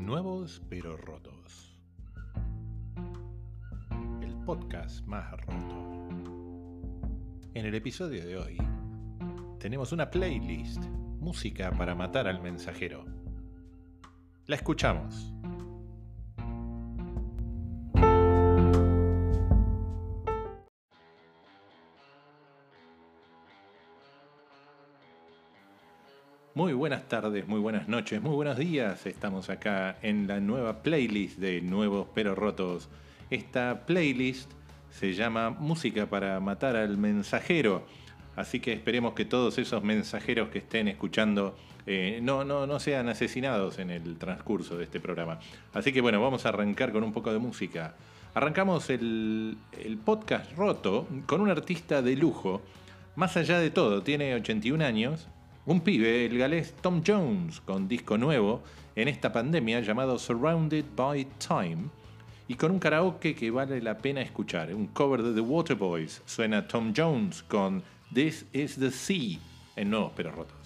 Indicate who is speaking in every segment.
Speaker 1: Nuevos pero rotos. El podcast más roto. En el episodio de hoy tenemos una playlist, música para matar al mensajero. La escuchamos. Tardes, muy buenas noches, muy buenos días. Estamos acá en la nueva playlist de Nuevos pero Rotos. Esta playlist se llama Música para matar al mensajero. Así que esperemos que todos esos mensajeros que estén escuchando eh, no, no, no sean asesinados en el transcurso de este programa. Así que bueno, vamos a arrancar con un poco de música. Arrancamos el, el podcast roto con un artista de lujo. Más allá de todo, tiene 81 años, un pibe, el galés Tom Jones, con disco nuevo en esta pandemia llamado Surrounded by Time y con un karaoke que vale la pena escuchar, un cover de The Waterboys. Suena Tom Jones con This is the Sea en Nuevos Pero Rotos.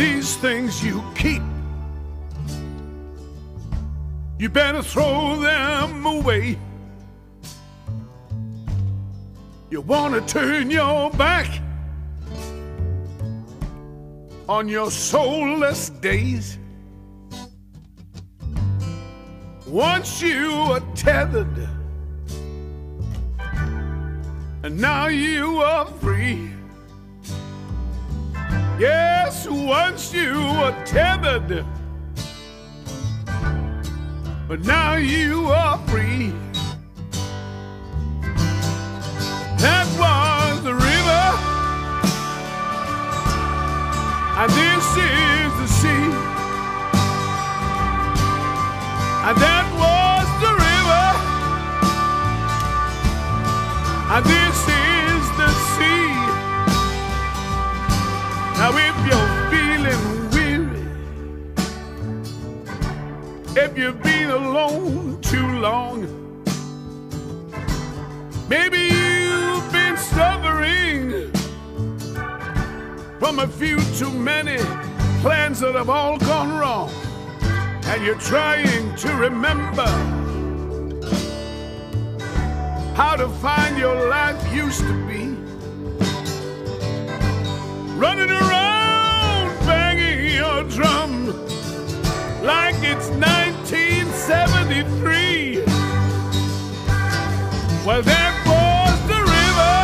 Speaker 2: These things you keep, you better throw them away. You want to turn your back on your soulless days. Once you are tethered, and now you are free. Yes, once you were tethered, but now you are free. That was the river, and this is the sea. And that was the river, and this is Now, if you're feeling weary, if you've been alone too long, maybe you've been suffering from a few too many plans that have all gone wrong, and you're trying to remember how to find your life used to be. Running around like it's 1973. Well, that was the river,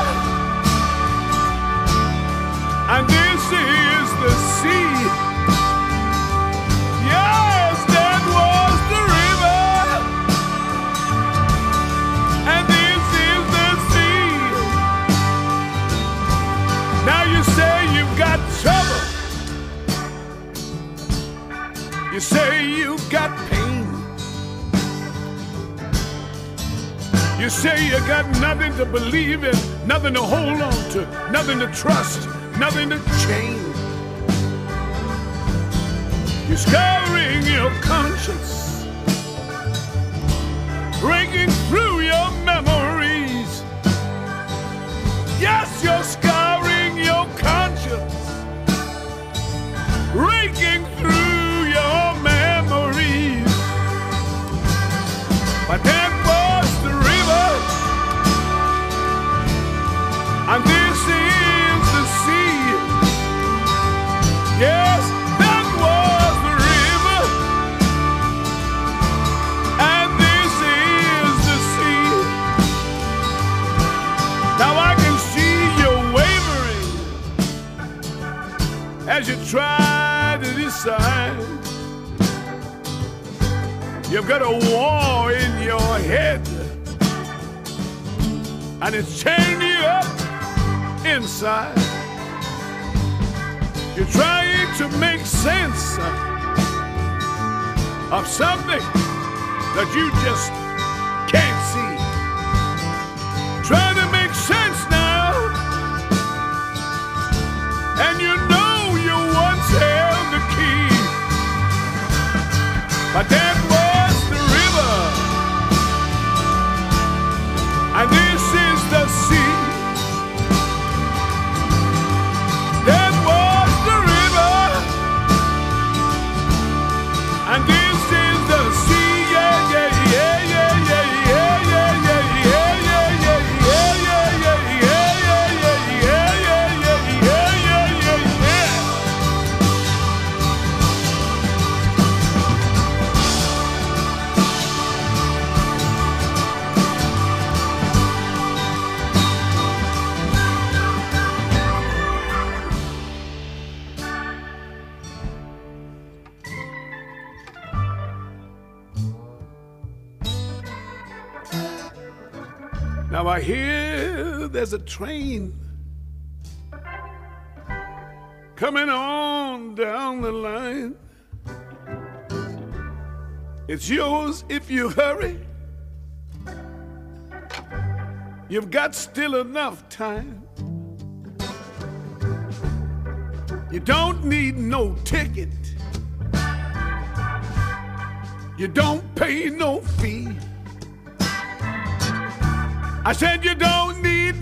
Speaker 2: and You say you got nothing to believe in, nothing to hold on to, nothing to trust, nothing to change. You're scouring your conscience, breaking through your memories. Yes, you're scouring as you try to decide. You've got a war in your head, and it's tearing you up inside. You're trying to make sense of something that you just there's a train coming on down the line. It's yours if you hurry. You've got still enough time. You don't need no ticket. You don't pay no fee. I said you don't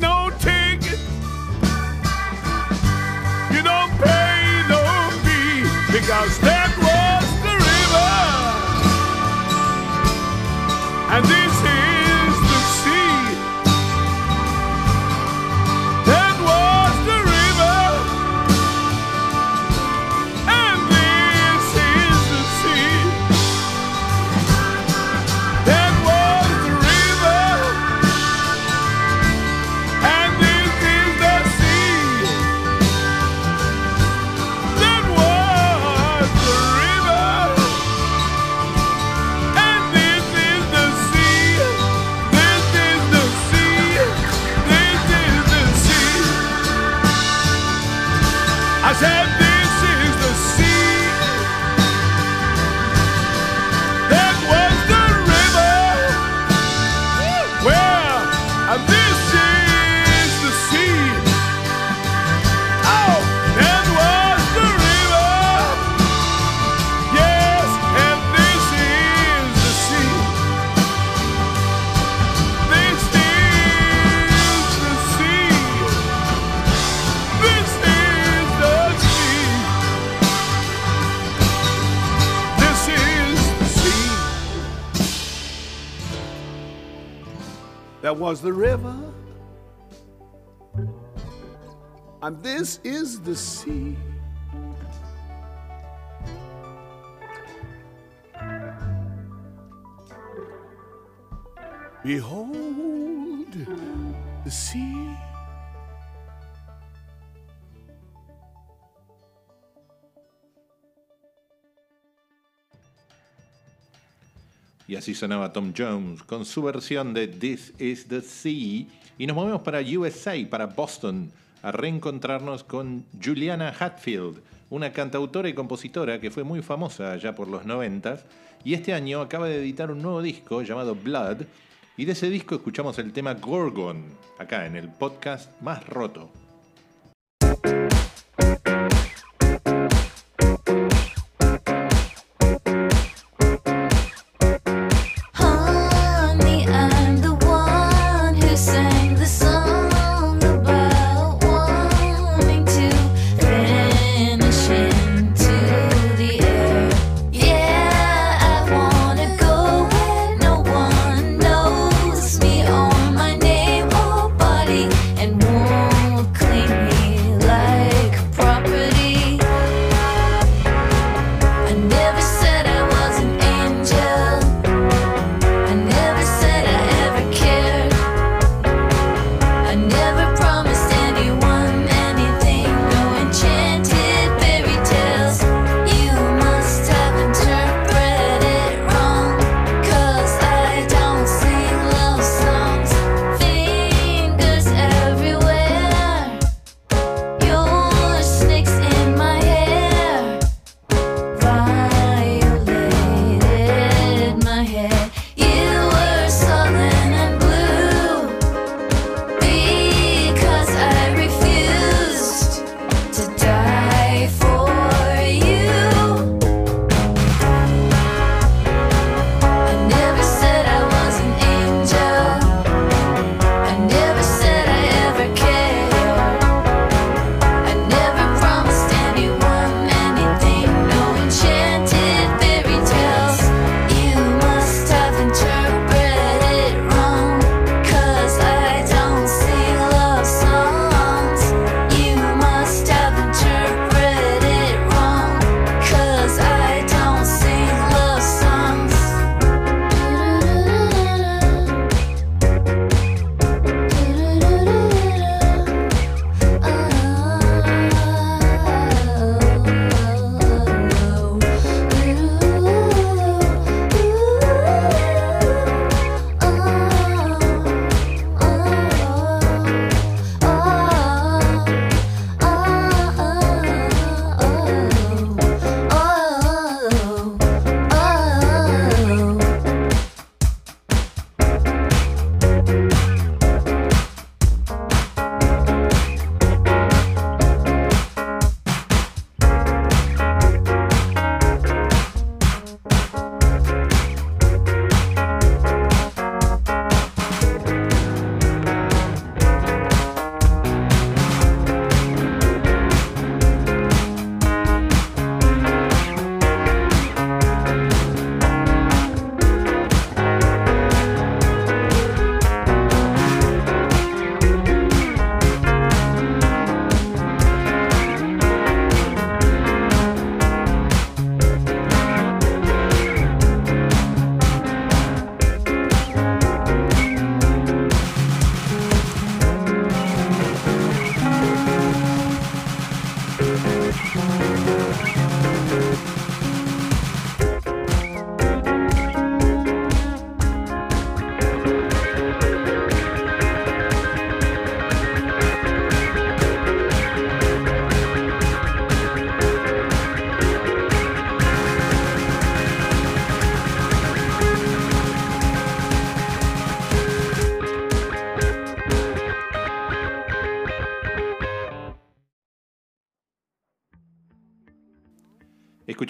Speaker 2: no ticket. You don't pay no fee because that was the river. And was the river. And this is the sea. Behold the sea.
Speaker 1: Y así sonaba Tom Jones con su versión de This is the Sea. Y nos movemos para USA, para Boston, a reencontrarnos con Juliana Hatfield, una cantautora y compositora que fue muy famosa allá por los 90 y este año acaba de editar un nuevo disco llamado Blood. Y de ese disco escuchamos el tema Gorgon, acá en el podcast más roto.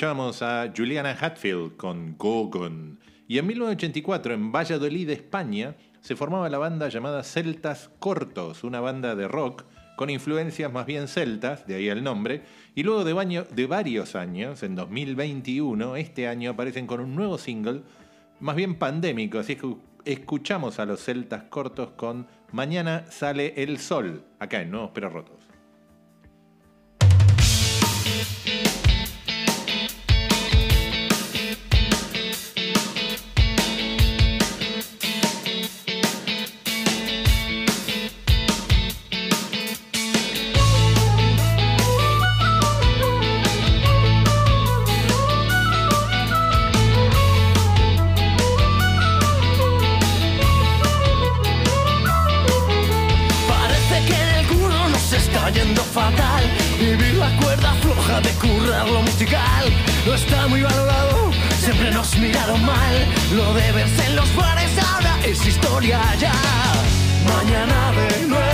Speaker 1: Escuchábamos a Juliana Hatfield con Gogon. Y en 1984, en Valladolid, España, se formaba la banda llamada Celtas Cortos, una banda de rock con influencias más bien celtas, de ahí el nombre, y luego de varios años, en 2021, este año aparecen con un nuevo single, más bien pandémico, así que escuchamos a los celtas cortos con Mañana sale el sol, acá en Nuevos Pero Rotos.
Speaker 3: Floja de currar lo musical no está muy valorado. Siempre nos miraron mal. Lo de verse en los bares ahora es historia ya. Mañana de nuevo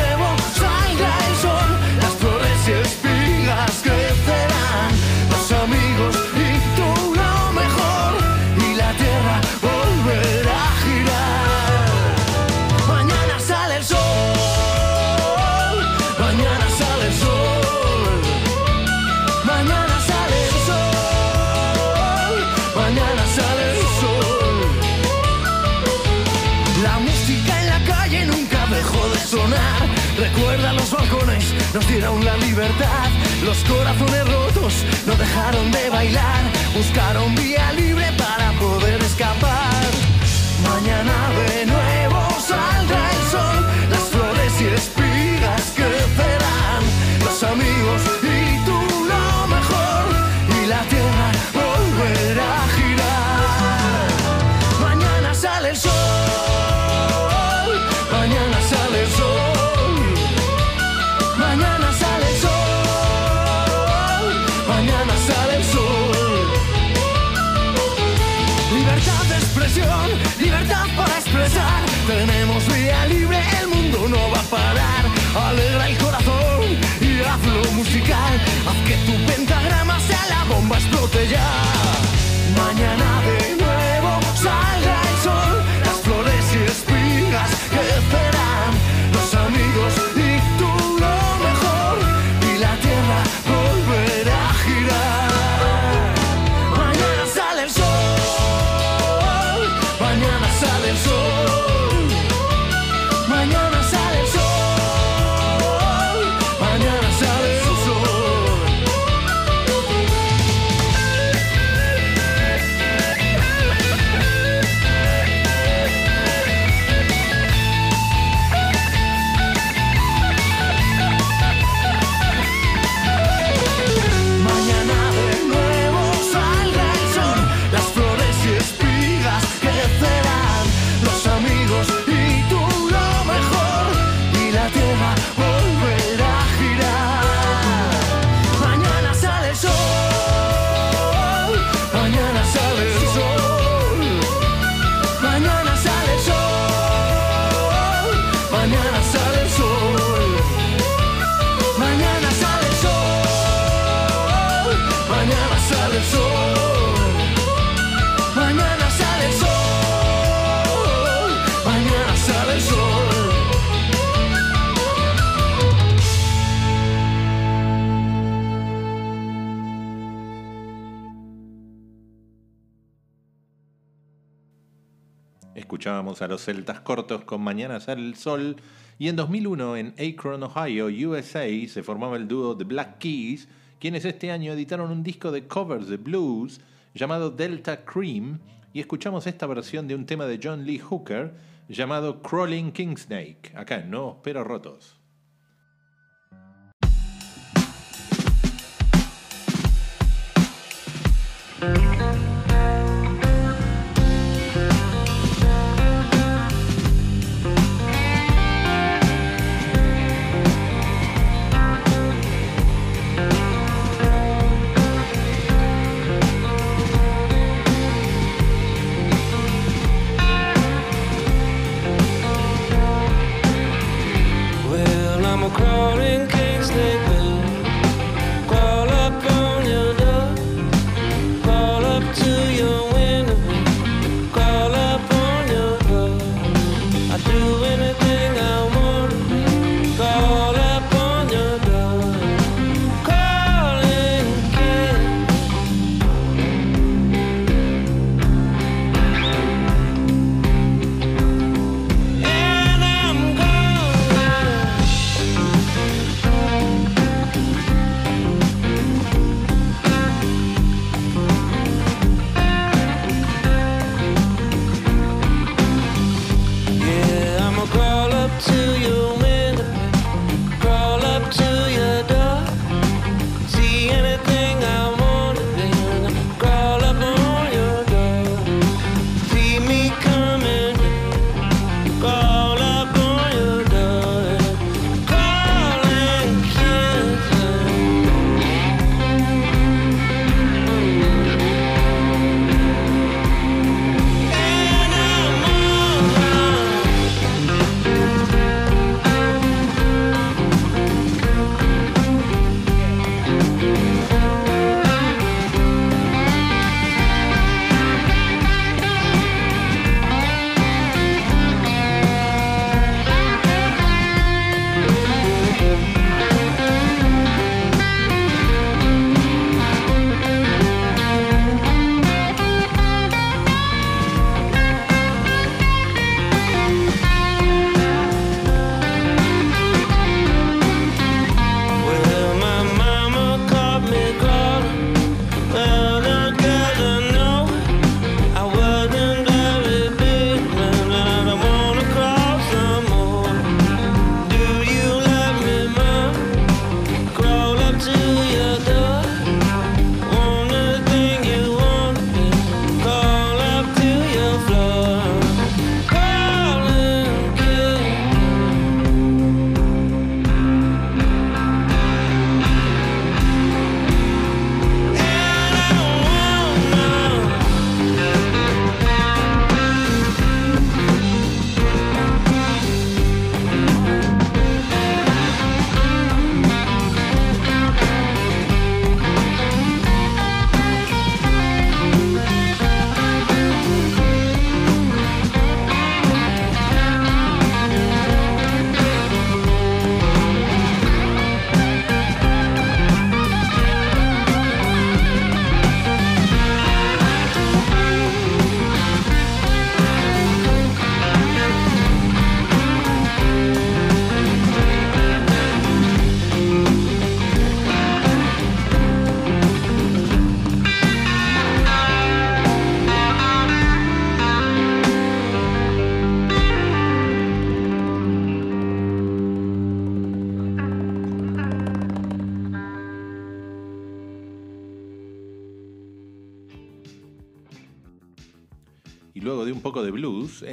Speaker 3: nos dieron la libertad. Los corazones rotos no dejaron de bailar. Buscaron vía libre para no va a parar. Alegra el corazón y hazlo musical. Haz que tu pentagrama sea la bomba, explote ya. Mañana
Speaker 1: Escuchábamos a los celtas cortos con Mañana sale el sol y en 2001 en Akron, Ohio, USA se formaba el dúo The Black Keys, quienes este año editaron un disco de covers de blues llamado Delta Cream y escuchamos esta versión de un tema de John Lee Hooker llamado Crawling Kingsnake, acá en Nuevos Pero Rotos.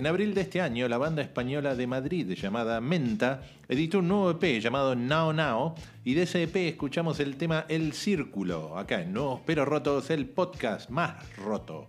Speaker 1: En abril de este año la banda española de Madrid llamada Menta editó un nuevo EP llamado Now Now y de ese EP escuchamos el tema El Círculo, acá en Nuevos Pero Rotos, el podcast más roto.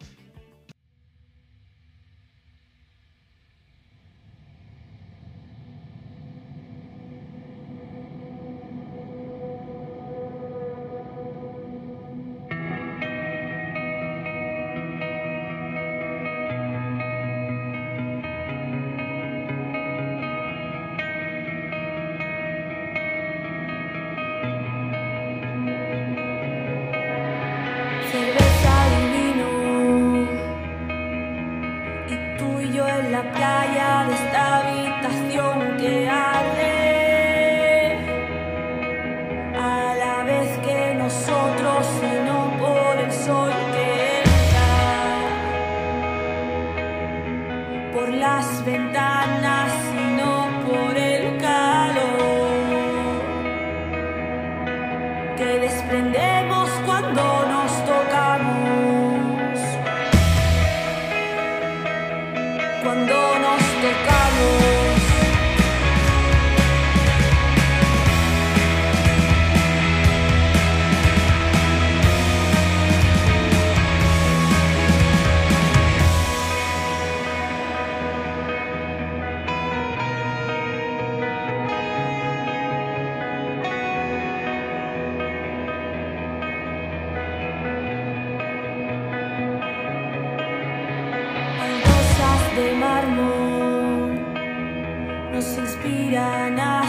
Speaker 4: piranha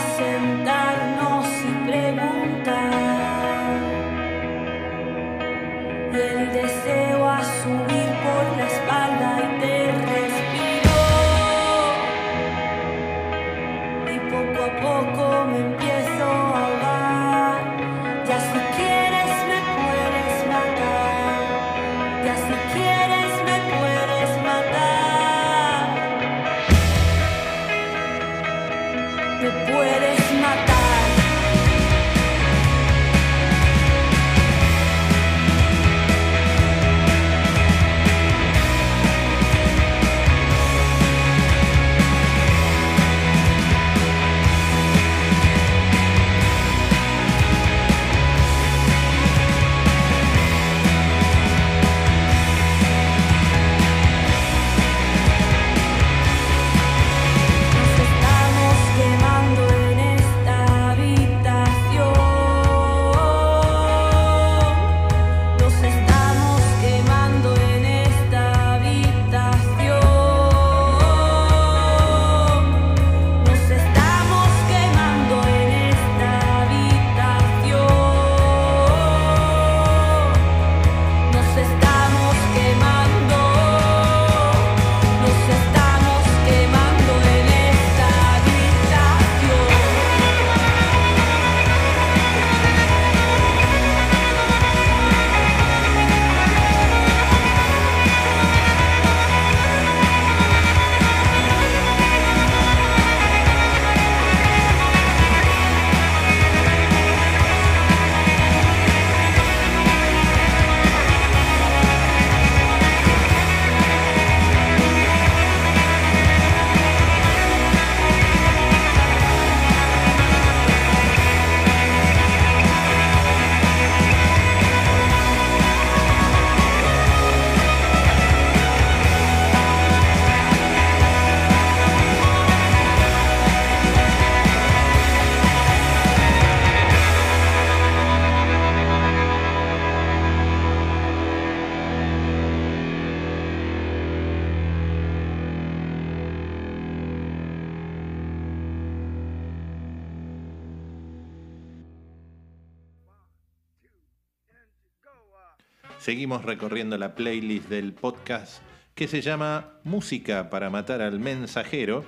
Speaker 1: Seguimos recorriendo la playlist del podcast que se llama Música para matar al mensajero.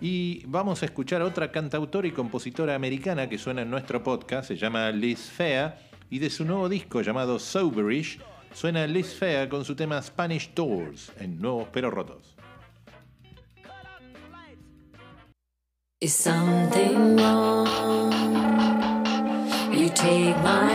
Speaker 1: Y vamos a escuchar a otra cantautora y compositora americana que suena en nuestro podcast, se llama Liz Fea, y de su nuevo disco llamado Soberish suena Liz Fea con su tema Spanish Doors en Nuevos Pero Rotos.
Speaker 5: Is something wrong? You take my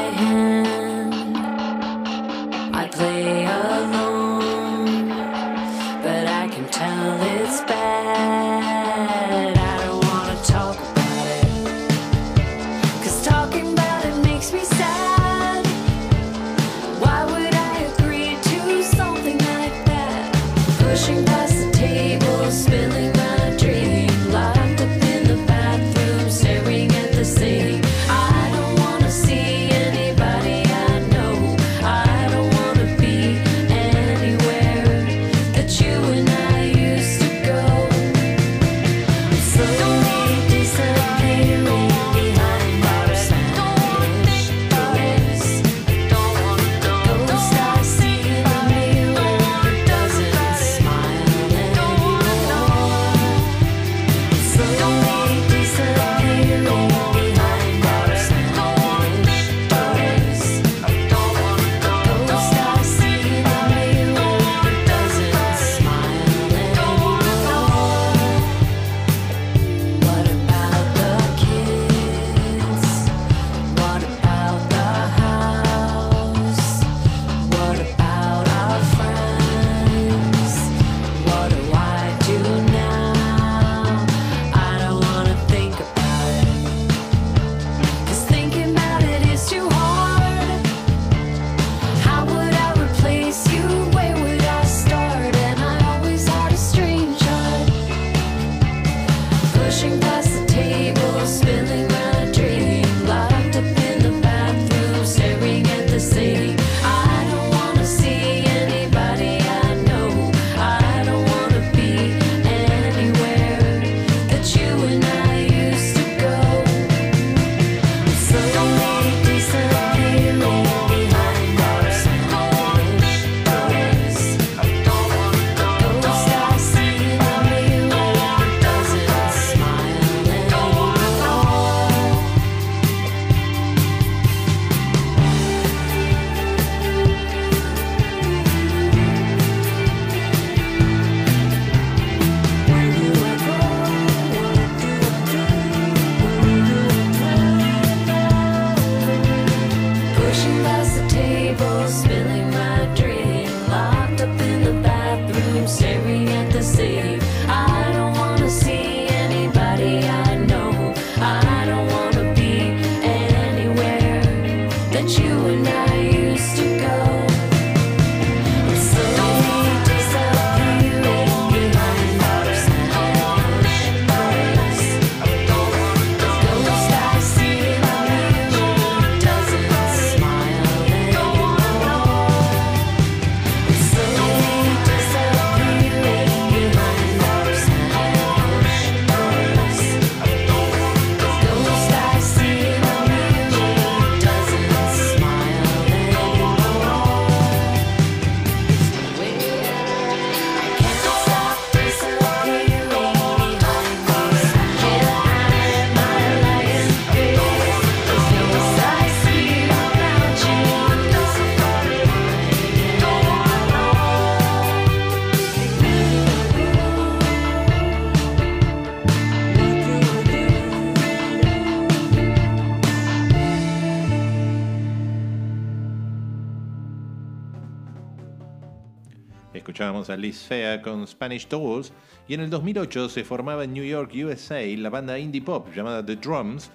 Speaker 1: a Liz Fea con Spanish Dolls y en el 2008 se formaba en New York, USA, la banda indie pop llamada The Drums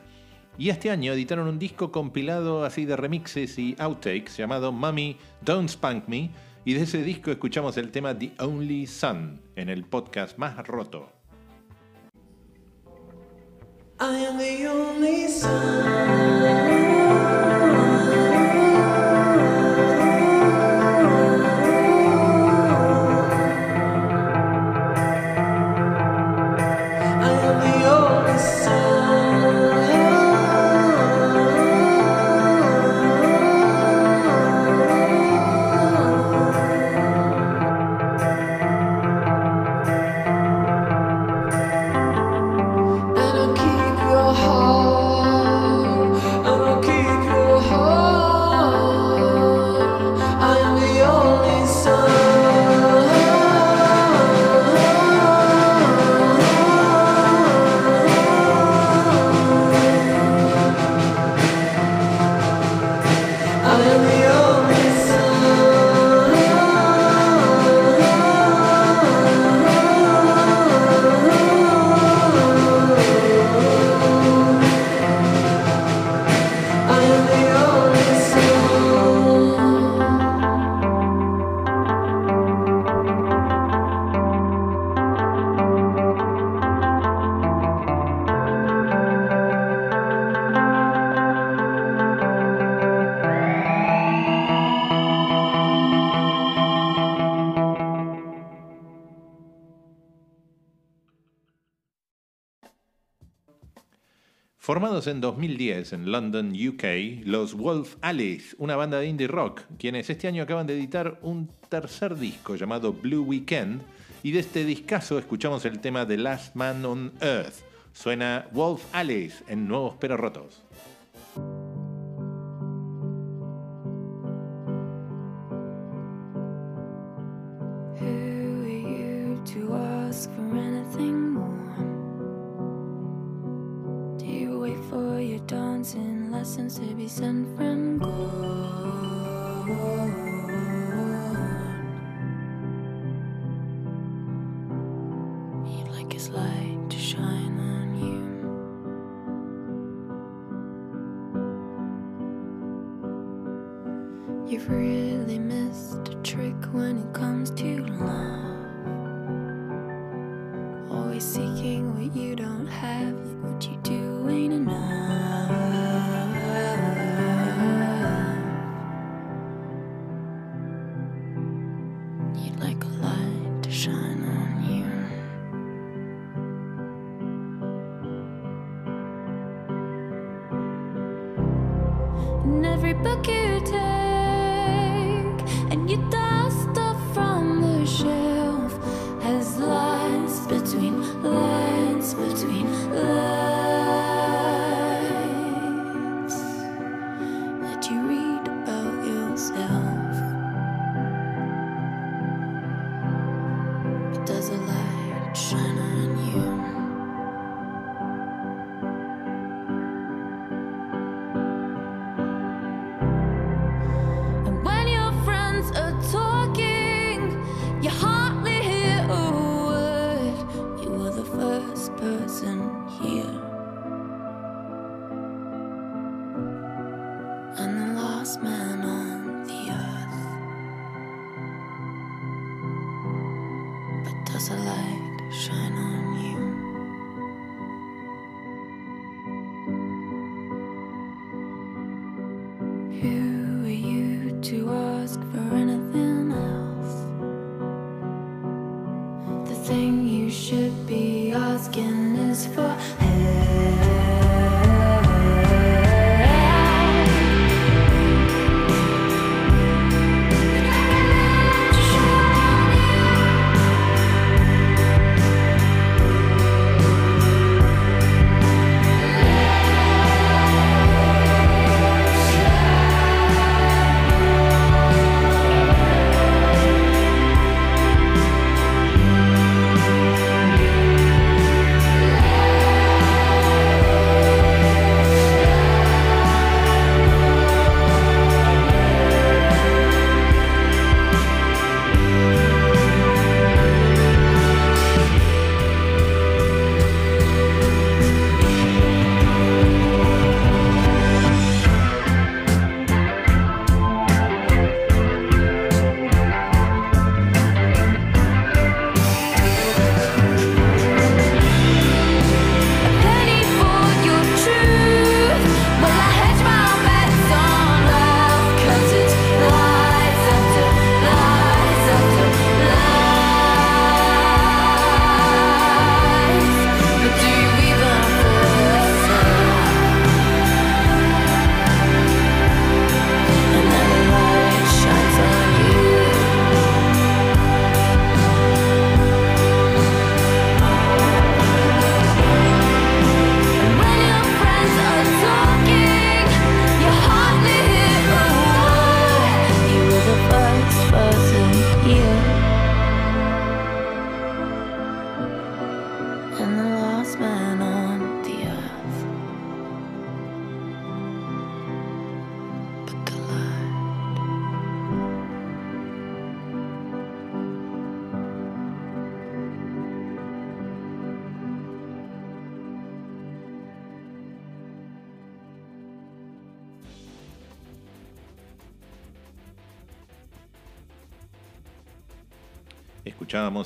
Speaker 1: y este año editaron un disco compilado así de remixes y outtakes llamado Mommy Don't Spank Me y de ese disco escuchamos el tema The Only Son en el podcast más roto.
Speaker 3: I am the only son.
Speaker 1: En 2010 en London, UK, los Wolf Alice, una banda de indie rock, quienes este año acaban de editar un tercer disco llamado Blue Weekend, y de este discazo escuchamos el tema The Last Man on Earth. Suena Wolf Alice en Nuevos Pero Rotos.
Speaker 4: Lessons to be sent from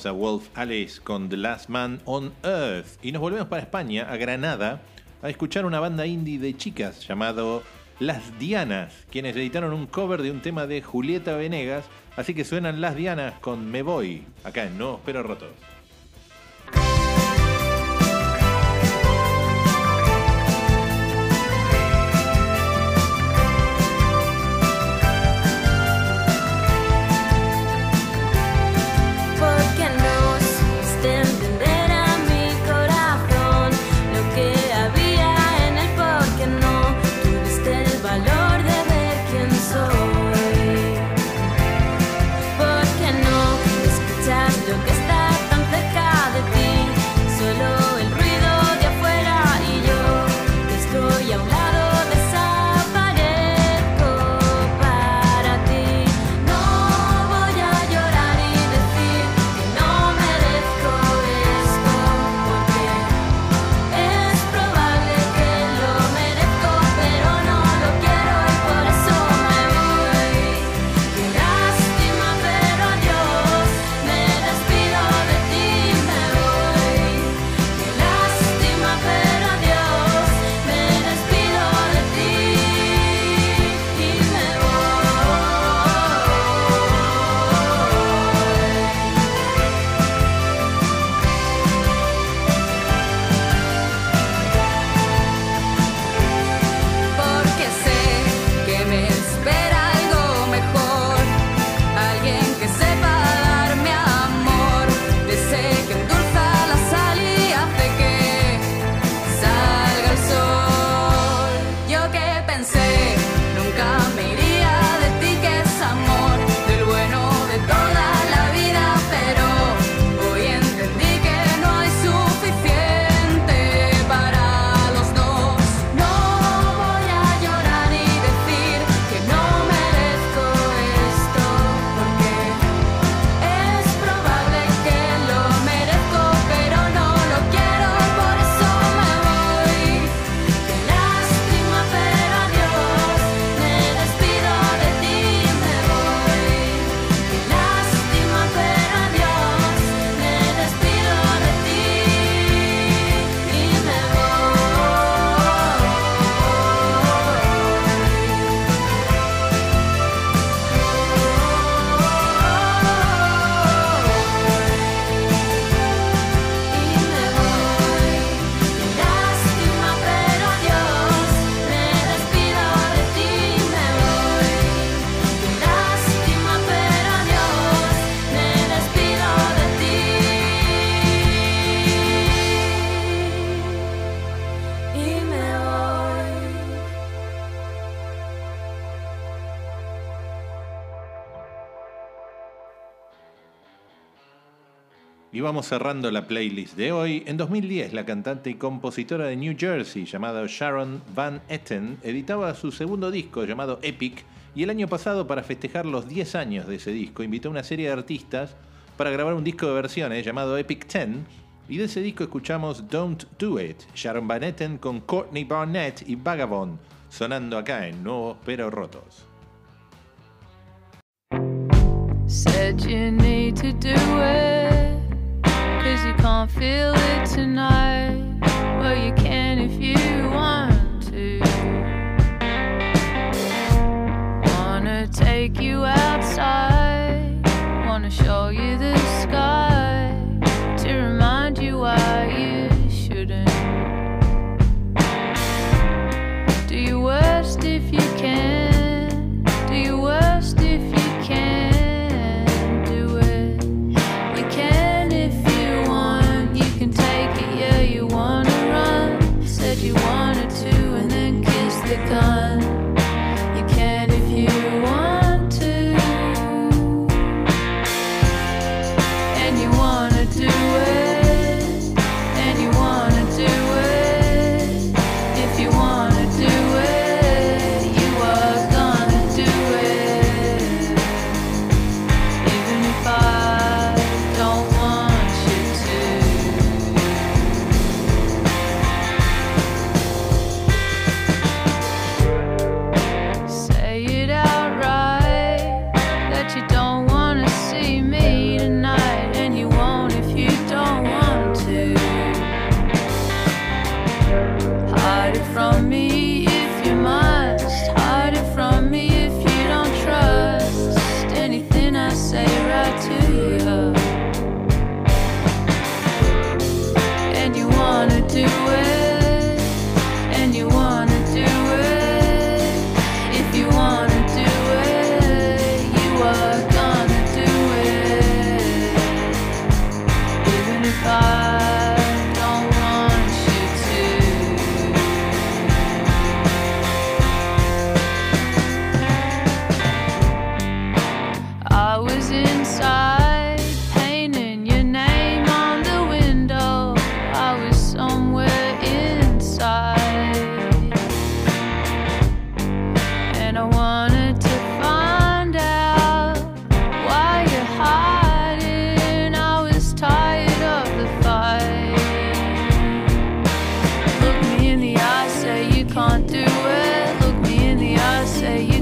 Speaker 4: A Wolf Alice con The Last Man on Earth. Y nos volvemos para España, a Granada, a escuchar una banda indie de chicas llamado Las Dianas, quienes editaron un cover de un tema de Julieta Venegas. Así que suenan Las Dianas con Me Voy, acá en Nuevos Pero Rotos.
Speaker 6: Y
Speaker 1: vamos cerrando la playlist de hoy. En 2010, la cantante y compositora de New Jersey llamada Sharon Van Etten editaba su segundo disco llamado Epic y el año pasado, para festejar los 10 años de ese disco, invitó a una serie de artistas para grabar un disco de versiones llamado Epic 10 y de ese disco escuchamos Don't Do It, Sharon Van Etten con Courtney Barnett y Vagabond, sonando acá en Nuevos Pero Rotos.
Speaker 4: Cause you can't feel it tonight. Well, you can if you want to. Wanna take you outside. Wanna show you say you